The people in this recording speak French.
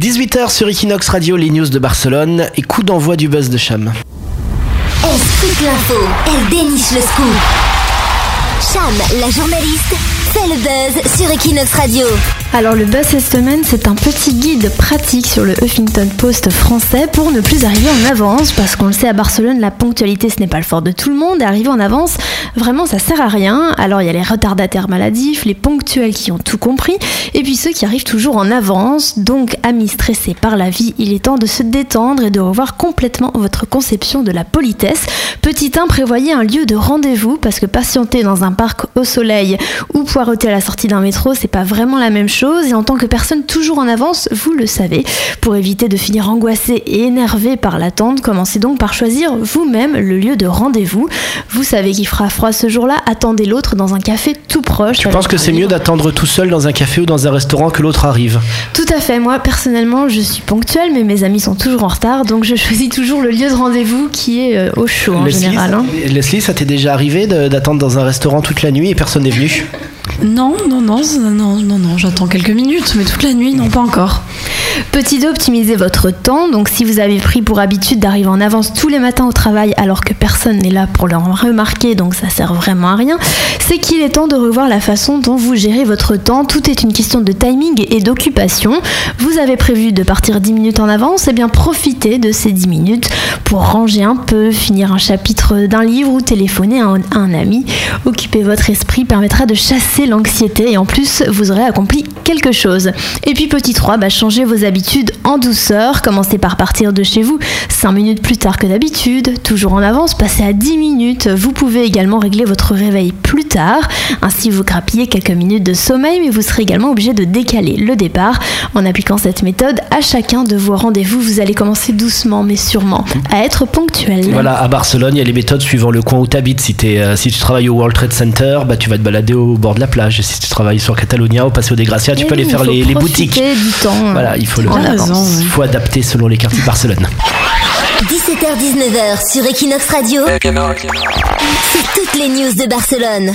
18h sur Equinox Radio, les news de Barcelone et coup d'envoi du buzz de Cham. Elle l'info, elle déniche le scoop. Cham, la journaliste, fait le buzz sur Equinox Radio. Alors le buzz cette semaine, c'est un petit guide pratique sur le Huffington Post français pour ne plus arriver en avance, parce qu'on le sait à Barcelone, la ponctualité ce n'est pas le fort de tout le monde, arriver en avance, vraiment ça sert à rien. Alors il y a les retardataires maladifs, les ponctuels qui ont tout compris, et puis ceux qui arrivent toujours en avance. Donc amis stressés par la vie, il est temps de se détendre et de revoir complètement votre conception de la politesse. Petit 1, prévoyez un lieu de rendez-vous, parce que patienter dans un parc au soleil ou poireauter à la sortie d'un métro, c'est pas vraiment la même chose et en tant que personne toujours en avance, vous le savez. Pour éviter de finir angoissé et énervé par l'attente, commencez donc par choisir vous-même le lieu de rendez-vous. Vous savez qu'il fera froid ce jour-là, attendez l'autre dans un café tout proche. Tu penses que c'est mieux d'attendre tout seul dans un café ou dans un restaurant que l'autre arrive? Tout à fait. Moi, personnellement, je suis ponctuelle, mais mes amis sont toujours en retard, donc je choisis toujours le lieu de rendez-vous qui est euh, au chaud en Leslie, général. hein. Leslie, ça t'est déjà arrivé d'attendre dans un restaurant toute la nuit et personne n'est venu? Non, non, non, non, non, non, j'attends quelques minutes, mais toute la nuit, non, pas encore. Petit 2, optimisez votre temps. Donc, si vous avez pris pour habitude d'arriver en avance tous les matins au travail alors que personne n'est là pour le remarquer, donc ça sert vraiment à rien, c'est qu'il est temps de revoir la façon dont vous gérez votre temps. Tout est une question de timing et d'occupation. Vous avez prévu de partir 10 minutes en avance, et bien profitez de ces 10 minutes pour ranger un peu, finir un chapitre d'un livre ou téléphoner à un, à un ami. Occuper votre esprit permettra de chasser l'anxiété et en plus vous aurez accompli quelque chose. Et puis petit 3, bah, changez vos habitudes en douceur. Commencez par partir de chez vous 5 minutes plus tard que d'habitude. Toujours en avance, passez à 10 minutes. Vous pouvez également régler votre réveil plus tard. Ainsi vous grappillez quelques minutes de sommeil mais vous serez également obligé de décaler le départ. En appliquant cette méthode à chacun de vos rendez-vous, vous allez commencer doucement mais sûrement à être ponctuel. Voilà, à Barcelone, il y a les méthodes suivant le coin où tu habites. Si, euh, si tu travailles au World Trade Center, bah, tu vas te balader au bord de la plage. Et si tu travailles sur Catalonia, au Paseo de Gracia, tu Et peux aller faire les, les boutiques. du temps. Voilà, il faut le en T'as avance. raison, Il ouais. faut adapter selon les quartiers de Barcelone. 17h-19h sur Equinox Radio. C'est toutes les news de Barcelone.